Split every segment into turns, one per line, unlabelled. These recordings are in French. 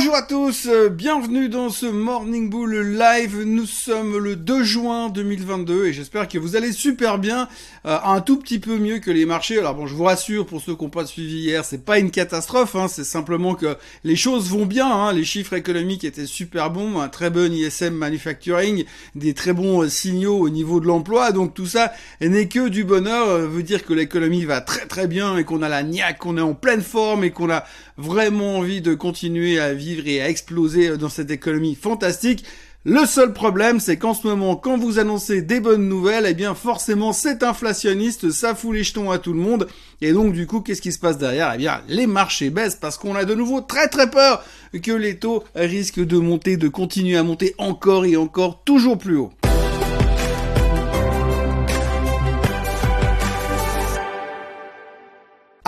Bonjour à tous, euh, bienvenue dans ce Morning Bull Live. Nous sommes le 2 juin 2022 et j'espère que vous allez super bien, euh, un tout petit peu mieux que les marchés. Alors bon, je vous rassure pour ceux qui n'ont pas suivi hier, c'est pas une catastrophe, hein, c'est simplement que les choses vont bien. Hein. les chiffres économiques étaient super bons, un très bon ISM manufacturing, des très bons euh, signaux au niveau de l'emploi. Donc tout ça n'est que du bonheur, veut dire que l'économie va très très bien et qu'on a la niaque, qu'on est en pleine forme et qu'on a vraiment envie de continuer à vivre et à exploser dans cette économie fantastique. Le seul problème, c'est qu'en ce moment, quand vous annoncez des bonnes nouvelles, eh bien forcément c'est inflationniste, ça fout les jetons à tout le monde. Et donc du coup, qu'est-ce qui se passe derrière? Eh bien, les marchés baissent parce qu'on a de nouveau très très peur que les taux risquent de monter, de continuer à monter encore et encore toujours plus haut.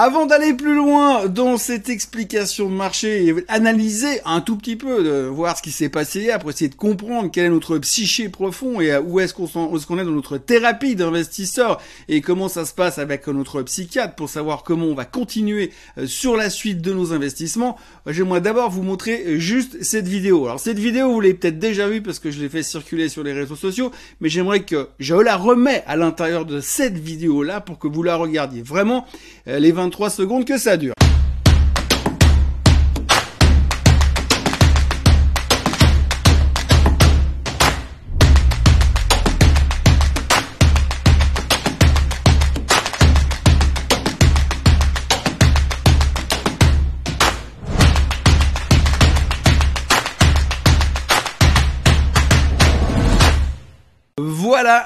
Avant d'aller plus loin dans cette explication de marché et analyser un tout petit peu, de voir ce qui s'est passé après essayer de comprendre quel est notre psyché profond et où est-ce qu'on est, est, dans notre thérapie d'investisseur et comment ça se passe avec notre psychiatre pour savoir comment on va continuer euh, sur la suite de nos investissements, j'aimerais d'abord vous montrer euh, juste cette vidéo. Alors cette vidéo, vous l'avez peut-être déjà vue parce que je l'ai fait circuler sur les réseaux sociaux, mais j'aimerais que je la remets à l'intérieur de cette vidéo-là pour que vous la regardiez. Vraiment, les 20 3 secondes que ça dure.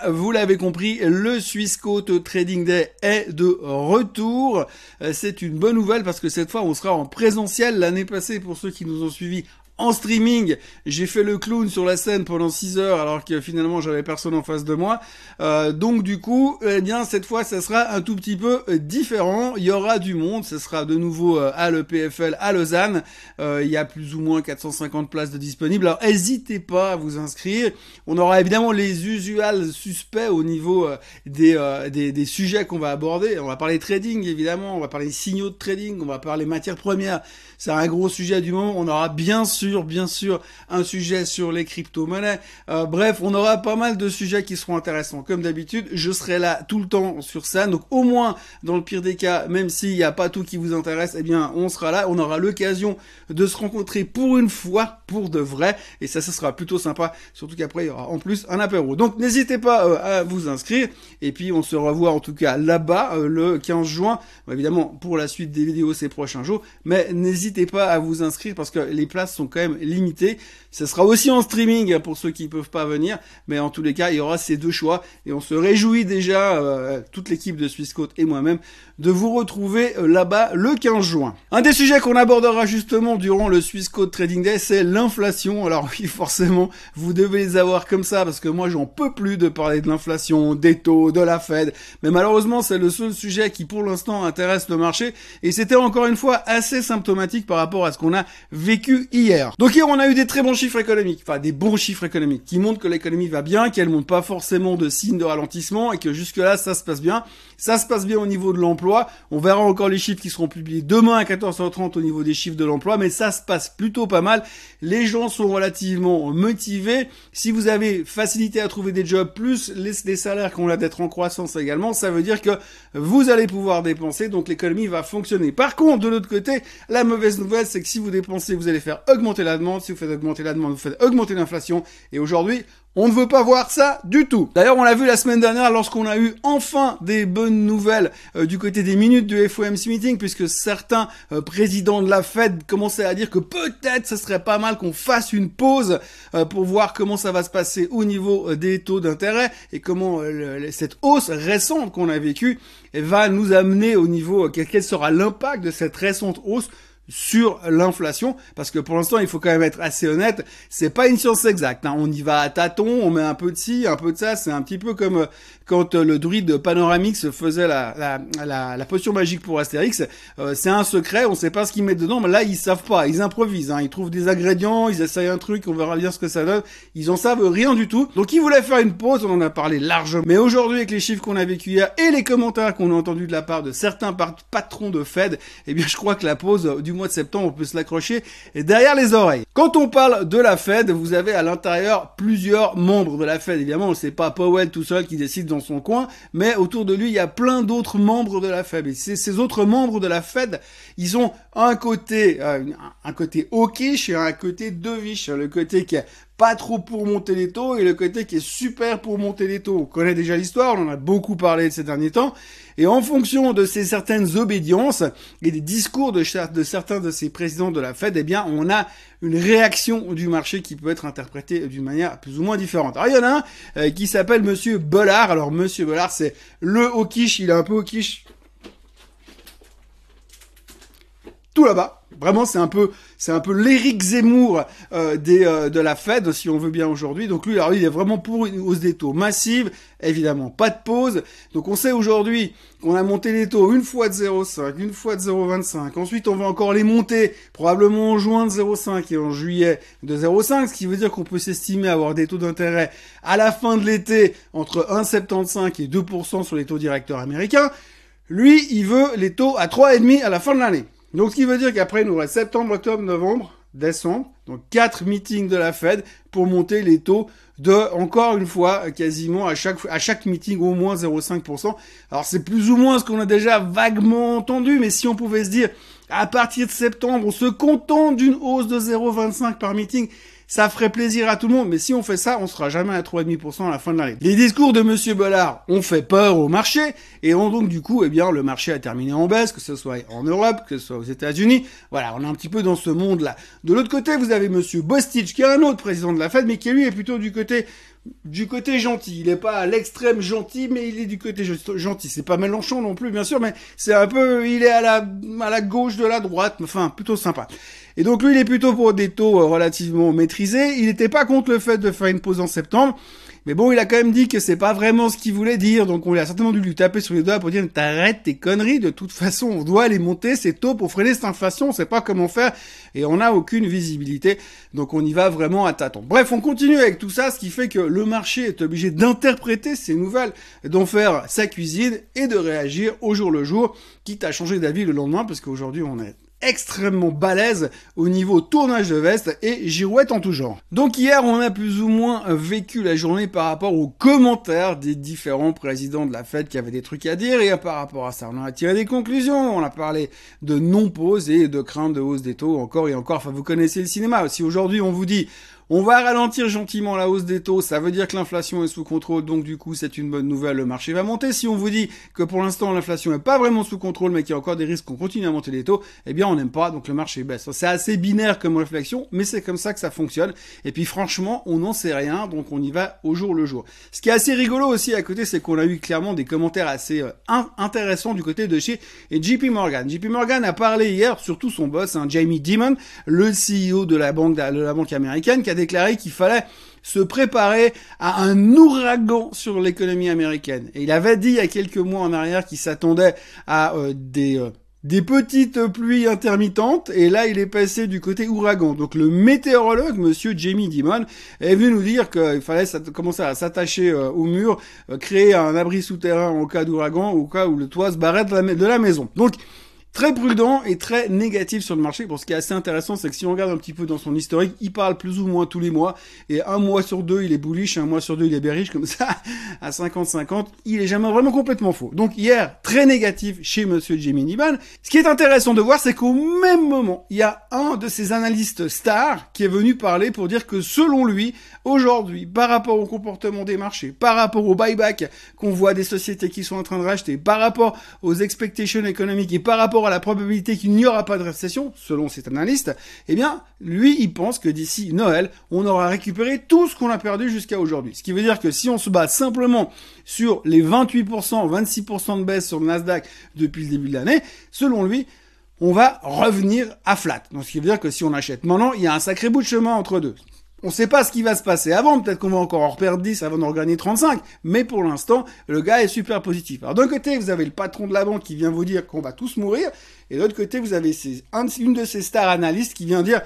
Vous l'avez compris, le Swissquote Trading Day est de retour. Euh, c'est une bonne nouvelle parce que cette fois on sera en présentiel. L'année passée, pour ceux qui nous ont suivis en streaming. J'ai fait le clown sur la scène pendant 6 heures alors que finalement j'avais personne en face de moi. Euh, donc du coup, eh bien cette fois ça sera un tout petit peu euh, différent. Il y aura du monde, ce sera de nouveau euh, à l'EPFL à Lausanne. il y a plus ou moins 450 places de disponibles. Alors n'hésitez pas à vous inscrire. On aura évidemment les usuels suspects au niveau des, des, des sujets qu'on va aborder. On va parler trading évidemment, on va parler signaux de trading, on va parler matières premières. C'est un gros sujet du moment. On aura bien sûr bien sûr, un sujet sur les crypto-monnaies. Euh, bref, on aura pas mal de sujets qui seront intéressants. Comme d'habitude, je serai là tout le temps sur ça. Donc au moins, dans le pire des cas, même s'il n'y a pas tout qui vous intéresse, eh bien, on sera là. On aura l'occasion de se rencontrer pour une fois, pour de vrai. Et ça, ça sera plutôt sympa. Surtout qu'après, il y aura en plus un apéro. Donc n'hésitez pas euh, à vous inscrire. Et puis, on se revoit en tout cas là-bas euh, le 15 juin. évidemment, pour la suite des vidéos ces prochains jours. Mais n'hésitez pas à vous inscrire parce que les places sont limité. Ce sera aussi en streaming pour ceux qui ne peuvent pas venir, mais en tous les cas, il y aura ces deux choix et on se réjouit déjà, euh, toute l'équipe de Swissquote et moi-même, de vous retrouver euh, là-bas le 15 juin. Un des sujets qu'on abordera justement durant le Swissquote Trading Day, c'est l'inflation. Alors oui, forcément, vous devez les avoir comme ça parce que moi, j'en peux plus de parler de l'inflation, des taux, de la Fed, mais malheureusement, c'est le seul sujet qui pour l'instant intéresse le marché et c'était encore une fois assez symptomatique par rapport à ce qu'on a vécu hier. Donc hier, on a eu des très bons chiffres économiques, enfin des bons chiffres économiques, qui montrent que l'économie va bien, qu'elle montre pas forcément de signes de ralentissement et que jusque-là, ça se passe bien. Ça se passe bien au niveau de l'emploi. On verra encore les chiffres qui seront publiés demain à 14h30 au niveau des chiffres de l'emploi, mais ça se passe plutôt pas mal. Les gens sont relativement motivés. Si vous avez facilité à trouver des jobs, plus les, salaires qu'on a d'être en croissance également, ça veut dire que vous allez pouvoir dépenser, donc l'économie va fonctionner. Par contre, de l'autre côté, la mauvaise nouvelle, c'est que si vous dépensez, vous allez faire augmenter la demande. Si vous faites augmenter la demande, vous faites augmenter l'inflation. Et aujourd'hui, on ne veut pas voir ça du tout. D'ailleurs, on l'a vu la semaine dernière lorsqu'on a eu enfin des bonnes nouvelles euh, du côté des minutes du FOMC meeting, puisque certains euh, présidents de la Fed commençaient à dire que peut-être ce serait pas mal qu'on fasse une pause euh, pour voir comment ça va se passer au niveau des taux d'intérêt et comment cette hausse récente qu'on a vécue va nous amener au niveau quel sera l'impact de cette récente hausse sur l'inflation, parce que pour l'instant, il faut quand même être assez honnête, c'est pas une science exacte. Hein. On y va à tâtons, on met un peu de ci, un peu de ça. C'est un petit peu comme euh, quand euh, le druide Panoramix faisait la, la, la, la potion magique pour Astérix. Euh, c'est un secret, on sait pas ce qu'ils mettent dedans, mais là, ils savent pas, ils improvisent. Hein. Ils trouvent des ingrédients, ils essayent un truc, on verra bien ce que ça donne. Ils en savent rien du tout. Donc, ils voulaient faire une pause, on en a parlé largement. Mais aujourd'hui, avec les chiffres qu'on a vécu hier et les commentaires qu'on a entendus de la part de certains patrons de Fed, eh bien, je crois que la pause, du mois de septembre, on peut se l'accrocher derrière les oreilles. Quand on parle de la Fed, vous avez à l'intérieur plusieurs membres de la Fed. Évidemment, c'est pas Powell tout seul qui décide dans son coin, mais autour de lui, il y a plein d'autres membres de la Fed. Et ces autres membres de la Fed, ils ont un côté, euh, un côté hawkish et un côté dovish. Le côté qui est pas trop pour monter les taux et le côté qui est super pour monter les taux. On connaît déjà l'histoire, on en a beaucoup parlé ces derniers temps. Et en fonction de ces certaines obédiences et des discours de, certains de ces présidents de la Fed, eh bien, on a une réaction du marché qui peut être interprétée d'une manière plus ou moins différente. Alors, il y en a un euh, qui s'appelle Monsieur Bollard. Alors, Monsieur Bollard, c'est le hawkish, il est un peu hawkish tout là-bas. Vraiment, c'est un peu, c'est un peu l'Éric Zemmour euh, des, euh, de la Fed, si on veut bien aujourd'hui. Donc lui, alors il est vraiment pour une hausse des taux massive, évidemment, pas de pause. Donc on sait aujourd'hui qu'on a monté les taux une fois de 0,5, une fois de 0,25. Ensuite, on va encore les monter, probablement en juin de 0,5 et en juillet de 0,5, ce qui veut dire qu'on peut s'estimer avoir des taux d'intérêt à la fin de l'été entre 1,75 et 2% sur les taux directeurs américains. Lui, il veut les taux à 3,5 à la fin de l'année. Donc ce qui veut dire qu'après, il nous reste septembre, octobre, novembre, décembre, donc quatre meetings de la Fed pour monter les taux de, encore une fois, quasiment à chaque, à chaque meeting au moins 0,5%. Alors c'est plus ou moins ce qu'on a déjà vaguement entendu, mais si on pouvait se dire, à partir de septembre, on se contente d'une hausse de 0,25 par meeting, ça ferait plaisir à tout le monde, mais si on fait ça, on sera jamais à 3,5% à la fin de l'année. Les discours de Monsieur Bollard ont fait peur au marché, et ont donc du coup, eh bien, le marché a terminé en baisse, que ce soit en Europe, que ce soit aux États-Unis. Voilà, on est un petit peu dans ce monde-là. De l'autre côté, vous avez Monsieur Bostich, qui est un autre président de la Fed, mais qui lui est plutôt du côté du côté gentil. Il est pas à l'extrême gentil, mais il est du côté gentil. C'est pas Mélenchon non plus, bien sûr, mais c'est un peu, il est à la, à la gauche de la droite, enfin, plutôt sympa. Et donc lui, il est plutôt pour des taux euh, relativement maîtrisés. Il n'était pas contre le fait de faire une pause en septembre. Mais bon, il a quand même dit que c'est pas vraiment ce qu'il voulait dire, donc on a certainement dû lui taper sur les doigts pour dire t'arrêtes tes conneries, de toute façon on doit les monter ces taux pour freiner cette inflation, on sait pas comment faire et on n'a aucune visibilité, donc on y va vraiment à tâtons. Bref, on continue avec tout ça, ce qui fait que le marché est obligé d'interpréter ces nouvelles, d'en faire sa cuisine et de réagir au jour le jour, quitte à changer d'avis le lendemain, parce qu'aujourd'hui on est extrêmement balèze au niveau tournage de veste et girouette en tout genre. Donc hier, on a plus ou moins vécu la journée par rapport aux commentaires des différents présidents de la fête qui avaient des trucs à dire et par rapport à ça, on a tiré des conclusions. On a parlé de non-pause et de crainte de hausse des taux encore et encore. Enfin, vous connaissez le cinéma. Si aujourd'hui on vous dit on va ralentir gentiment la hausse des taux, ça veut dire que l'inflation est sous contrôle, donc du coup c'est une bonne nouvelle, le marché va monter. Si on vous dit que pour l'instant l'inflation n'est pas vraiment sous contrôle, mais qu'il y a encore des risques qu'on continue à monter les taux, eh bien on n'aime pas, donc le marché baisse. C'est assez binaire comme réflexion, mais c'est comme ça que ça fonctionne. Et puis franchement, on n'en sait rien, donc on y va au jour le jour. Ce qui est assez rigolo aussi à côté, c'est qu'on a eu clairement des commentaires assez euh, intéressants du côté de chez JP Morgan. JP Morgan a parlé hier, surtout son boss, hein, Jamie Dimon, le CEO de la banque, de la banque américaine, qui a déclaré qu'il fallait se préparer à un ouragan sur l'économie américaine. Et il avait dit il y a quelques mois en arrière qu'il s'attendait à euh, des euh, des petites pluies intermittentes et là il est passé du côté ouragan. Donc le météorologue monsieur Jamie Dimon est venu nous dire qu'il fallait commencer à s'attacher euh, au mur, créer un abri souterrain au cas d'ouragan, au cas où le toit se barrait de la, de la maison. Donc très prudent et très négatif sur le marché. Bon, ce qui est assez intéressant, c'est que si on regarde un petit peu dans son historique, il parle plus ou moins tous les mois. Et un mois sur deux, il est bullish, un mois sur deux, il est bearish, comme ça, à 50-50. Il est jamais vraiment complètement faux. Donc hier, très négatif chez Monsieur Jimmy Niban. Ce qui est intéressant de voir, c'est qu'au même moment, il y a un de ces analystes stars qui est venu parler pour dire que selon lui, aujourd'hui, par rapport au comportement des marchés, par rapport au buyback qu'on voit des sociétés qui sont en train de racheter, par rapport aux expectations économiques et par rapport à la probabilité qu'il n'y aura pas de récession, selon cet analyste, eh bien, lui, il pense que d'ici Noël, on aura récupéré tout ce qu'on a perdu jusqu'à aujourd'hui. Ce qui veut dire que si on se base simplement sur les 28%, 26% de baisse sur le Nasdaq depuis le début de l'année, selon lui, on va revenir à flat. Donc, ce qui veut dire que si on achète maintenant, il y a un sacré bout de chemin entre deux. On ne sait pas ce qui va se passer avant, peut-être qu'on va encore en reperdre 10 avant d'en regagner 35, mais pour l'instant, le gars est super positif. Alors d'un côté, vous avez le patron de la banque qui vient vous dire qu'on va tous mourir, et de l'autre côté, vous avez une de ces stars analystes qui vient dire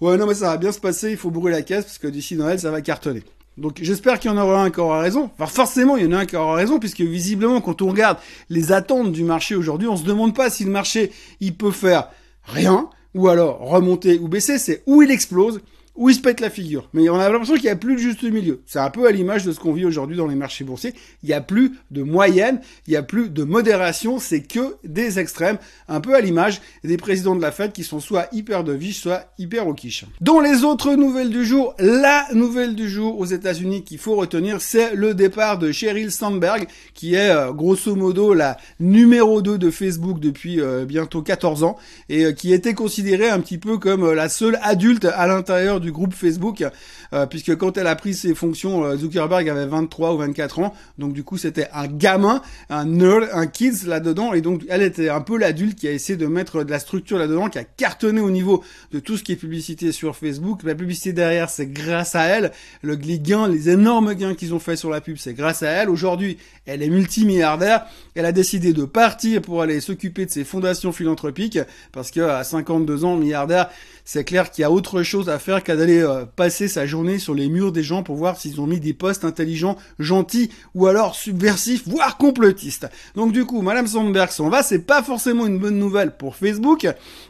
Ouais, non, mais ça va bien se passer, il faut brûler la caisse, parce que d'ici Noël, ça va cartonner. Donc j'espère qu'il y en aura un qui aura raison. Enfin forcément, il y en a un qui aura raison, puisque visiblement, quand on regarde les attentes du marché aujourd'hui, on se demande pas si le marché, il peut faire rien, ou alors remonter ou baisser, c'est où il explose où il se pète la figure. Mais on a l'impression qu'il n'y a plus de juste milieu. C'est un peu à l'image de ce qu'on vit aujourd'hui dans les marchés boursiers. Il n'y a plus de moyenne, il n'y a plus de modération, c'est que des extrêmes. Un peu à l'image des présidents de la Fed qui sont soit hyper de vie, soit hyper au quiche. Dans les autres nouvelles du jour, la nouvelle du jour aux États-Unis qu'il faut retenir, c'est le départ de Sheryl Sandberg, qui est euh, grosso modo la numéro 2 de Facebook depuis euh, bientôt 14 ans, et euh, qui était considérée un petit peu comme la seule adulte à l'intérieur du groupe Facebook, euh, puisque quand elle a pris ses fonctions, euh, Zuckerberg avait 23 ou 24 ans, donc du coup c'était un gamin, un nerd, un kids là-dedans, et donc elle était un peu l'adulte qui a essayé de mettre de la structure là-dedans, qui a cartonné au niveau de tout ce qui est publicité sur Facebook. La publicité derrière, c'est grâce à elle. Le, les les énormes gains qu'ils ont fait sur la pub, c'est grâce à elle. Aujourd'hui, elle est multimilliardaire. Elle a décidé de partir pour aller s'occuper de ses fondations philanthropiques, parce que à 52 ans, milliardaire, c'est clair qu'il y a autre chose à faire qu'à d'aller euh, passer sa journée sur les murs des gens pour voir s'ils ont mis des postes intelligents, gentils ou alors subversifs, voire complotistes. Donc du coup, Madame Sandberg s'en va, c'est pas forcément une bonne nouvelle pour Facebook.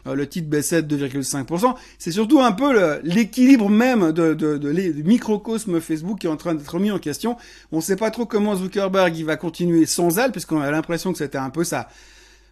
Euh, le titre baissait de 2,5%. C'est surtout un peu l'équilibre même de, de, microcosme Facebook qui est en train d'être mis en question. On sait pas trop comment Zuckerberg va continuer sans elle, puisqu'on a l'impression que c'était un peu ça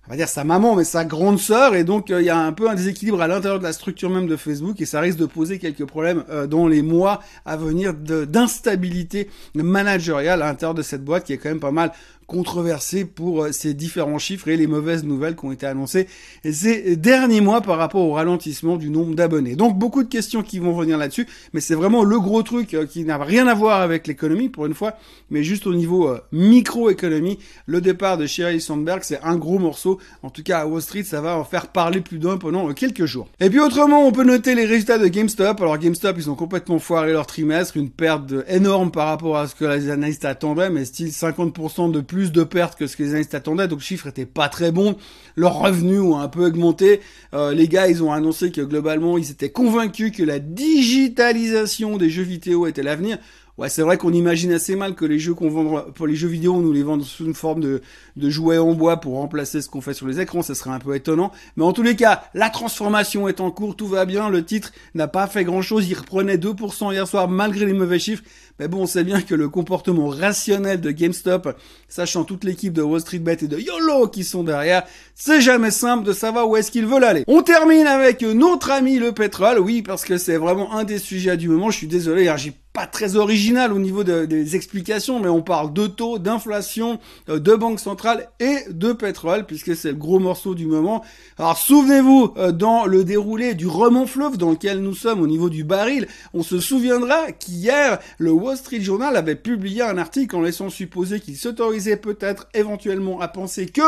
on va dire sa maman, mais sa grande sœur, et donc euh, il y a un peu un déséquilibre à l'intérieur de la structure même de Facebook, et ça risque de poser quelques problèmes euh, dans les mois à venir d'instabilité managériale à l'intérieur de cette boîte qui est quand même pas mal controversé pour euh, ces différents chiffres et les mauvaises nouvelles qui ont été annoncées ces derniers mois par rapport au ralentissement du nombre d'abonnés. Donc beaucoup de questions qui vont venir là-dessus, mais c'est vraiment le gros truc euh, qui n'a rien à voir avec l'économie pour une fois, mais juste au niveau euh, microéconomie. Le départ de Sheryl Sandberg, c'est un gros morceau. En tout cas à Wall Street, ça va en faire parler plus d'un pendant quelques jours. Et puis autrement, on peut noter les résultats de GameStop. Alors GameStop, ils ont complètement foiré leur trimestre, une perte énorme par rapport à ce que les analystes attendaient, mais style 50% de plus de pertes que ce que les analystes attendaient, donc le chiffre était pas très bon. Leurs revenus ont un peu augmenté. Euh, les gars, ils ont annoncé que globalement, ils étaient convaincus que la digitalisation des jeux vidéo était l'avenir. Ouais, c'est vrai qu'on imagine assez mal que les jeux qu'on vend pour les jeux vidéo, on nous les vend sous une forme de, de jouets en bois pour remplacer ce qu'on fait sur les écrans, ça serait un peu étonnant. Mais en tous les cas, la transformation est en cours, tout va bien, le titre n'a pas fait grand chose, il reprenait 2% hier soir malgré les mauvais chiffres. Mais bon, on sait bien que le comportement rationnel de GameStop, sachant toute l'équipe de Wall Street Bet et de YOLO qui sont derrière, c'est jamais simple de savoir où est-ce qu'ils veulent aller. On termine avec notre ami le pétrole, oui, parce que c'est vraiment un des sujets du moment, je suis désolé, hein, j'ai pas très original au niveau des explications, mais on parle de taux, d'inflation, euh, de banque centrale et de pétrole, puisque c'est le gros morceau du moment. Alors souvenez-vous, euh, dans le déroulé du remont fleuve dans lequel nous sommes au niveau du baril, on se souviendra qu'hier, le Wall Street Journal avait publié un article en laissant supposer qu'il s'autorisait peut-être éventuellement à penser que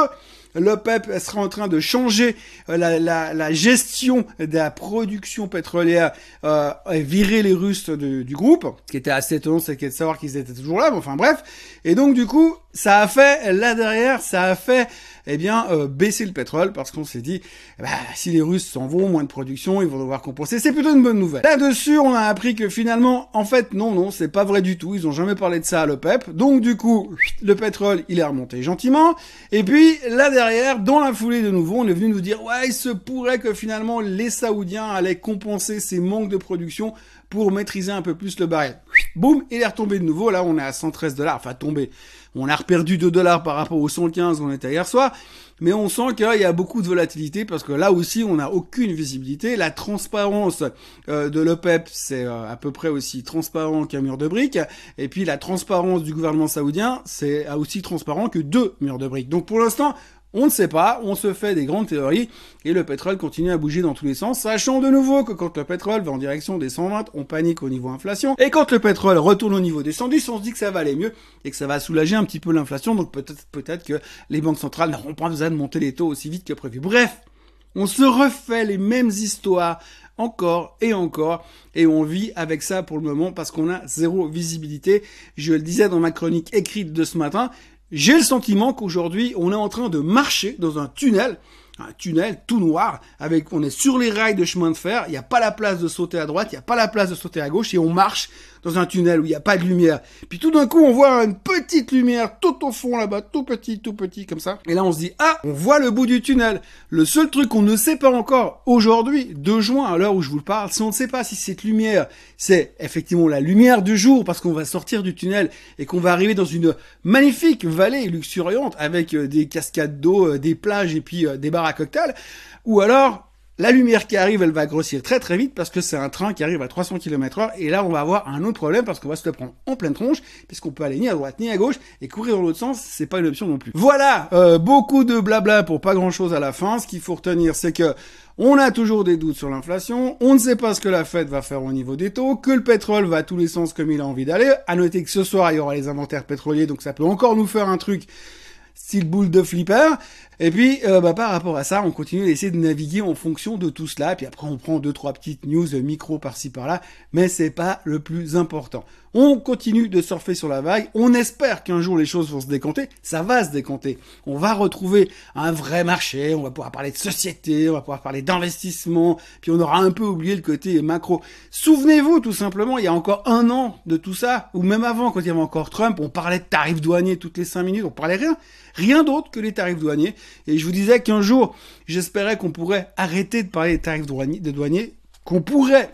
l'OPEP sera en train de changer euh, la, la, la, gestion de la production pétrolière euh, et virer les Russes du groupe, ce qui était assez étonnant, c'est de savoir qu'ils étaient toujours là, mais enfin bref. Et donc du coup, ça a fait, là derrière, ça a fait eh bien, euh, baisser le pétrole parce qu'on s'est dit, bah, si les Russes s'en vont, moins de production, ils vont devoir compenser. C'est plutôt une bonne nouvelle. Là-dessus, on a appris que finalement, en fait, non, non, c'est pas vrai du tout. Ils ont jamais parlé de ça à l'OPEP. Donc, du coup, le pétrole, il est remonté gentiment. Et puis, là derrière, dans la foulée de nouveau, on est venu nous dire, ouais, il se pourrait que finalement, les Saoudiens allaient compenser ces manques de production pour maîtriser un peu plus le baril. Boum, il est retombé de nouveau. Là, on est à 113 dollars. Enfin, tombé. On a reperdu 2 dollars par rapport aux 115 qu'on était hier soir. Mais on sent qu'il y a beaucoup de volatilité parce que là aussi, on n'a aucune visibilité. La transparence euh, de l'OPEP, c'est euh, à peu près aussi transparent qu'un mur de briques. Et puis la transparence du gouvernement saoudien, c'est aussi transparent que deux murs de briques. Donc pour l'instant, on ne sait pas, on se fait des grandes théories et le pétrole continue à bouger dans tous les sens, sachant de nouveau que quand le pétrole va en direction des 120, on panique au niveau inflation et quand le pétrole retourne au niveau des 110, on se dit que ça va aller mieux et que ça va soulager un petit peu l'inflation, donc peut-être peut-être que les banques centrales n'auront pas besoin de monter les taux aussi vite que prévu. Bref, on se refait les mêmes histoires encore et encore et on vit avec ça pour le moment parce qu'on a zéro visibilité. Je le disais dans ma chronique écrite de ce matin, j'ai le sentiment qu'aujourd'hui, on est en train de marcher dans un tunnel un tunnel tout noir, avec, on est sur les rails de chemin de fer, il n'y a pas la place de sauter à droite, il n'y a pas la place de sauter à gauche, et on marche dans un tunnel où il n'y a pas de lumière. Puis tout d'un coup, on voit une petite lumière tout au fond là-bas, tout petit, tout petit comme ça. Et là, on se dit, ah, on voit le bout du tunnel. Le seul truc qu'on ne sait pas encore aujourd'hui, 2 juin, à l'heure où je vous le parle, si on ne sait pas si cette lumière, c'est effectivement la lumière du jour, parce qu'on va sortir du tunnel et qu'on va arriver dans une magnifique vallée luxuriante avec euh, des cascades d'eau, euh, des plages et puis euh, des bars à cocktails, ou alors la lumière qui arrive, elle va grossir très très vite parce que c'est un train qui arrive à 300 km heure et là on va avoir un autre problème parce qu'on va se le prendre en pleine tronche puisqu'on peut aller ni à droite ni à gauche et courir dans l'autre sens, c'est pas une option non plus. Voilà, euh, beaucoup de blabla pour pas grand chose à la fin. Ce qu'il faut retenir, c'est que on a toujours des doutes sur l'inflation, on ne sait pas ce que la Fed va faire au niveau des taux, que le pétrole va à tous les sens comme il a envie d'aller. À noter que ce soir il y aura les inventaires pétroliers, donc ça peut encore nous faire un truc style boule de flipper. Et puis, euh, bah, par rapport à ça, on continue d'essayer de naviguer en fonction de tout cela. Puis après, on prend deux, trois petites news micro par-ci par-là. Mais c'est pas le plus important. On continue de surfer sur la vague. On espère qu'un jour les choses vont se décompter. Ça va se décompter. On va retrouver un vrai marché. On va pouvoir parler de société. On va pouvoir parler d'investissement. Puis on aura un peu oublié le côté macro. Souvenez-vous, tout simplement, il y a encore un an de tout ça, ou même avant, quand il y avait encore Trump, on parlait de tarifs douaniers toutes les cinq minutes. On parlait rien. Rien d'autre que les tarifs douaniers. Et je vous disais qu'un jour, j'espérais qu'on pourrait arrêter de parler des tarifs douaniers, qu'on pourrait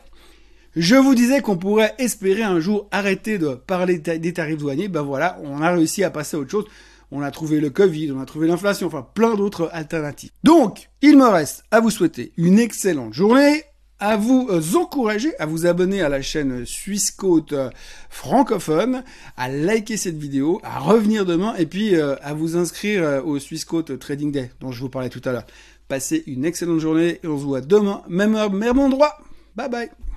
je vous disais qu'on pourrait espérer un jour arrêter de parler des tarifs douaniers. Ben voilà, on a réussi à passer à autre chose. On a trouvé le Covid, on a trouvé l'inflation, enfin plein d'autres alternatives. Donc, il me reste à vous souhaiter une excellente journée, à vous euh, encourager à vous abonner à la chaîne Suisse Côte euh, francophone, à liker cette vidéo, à revenir demain et puis euh, à vous inscrire au Suisse Côte Trading Day dont je vous parlais tout à l'heure. Passez une excellente journée et on se voit demain, même heure, même endroit. Bye bye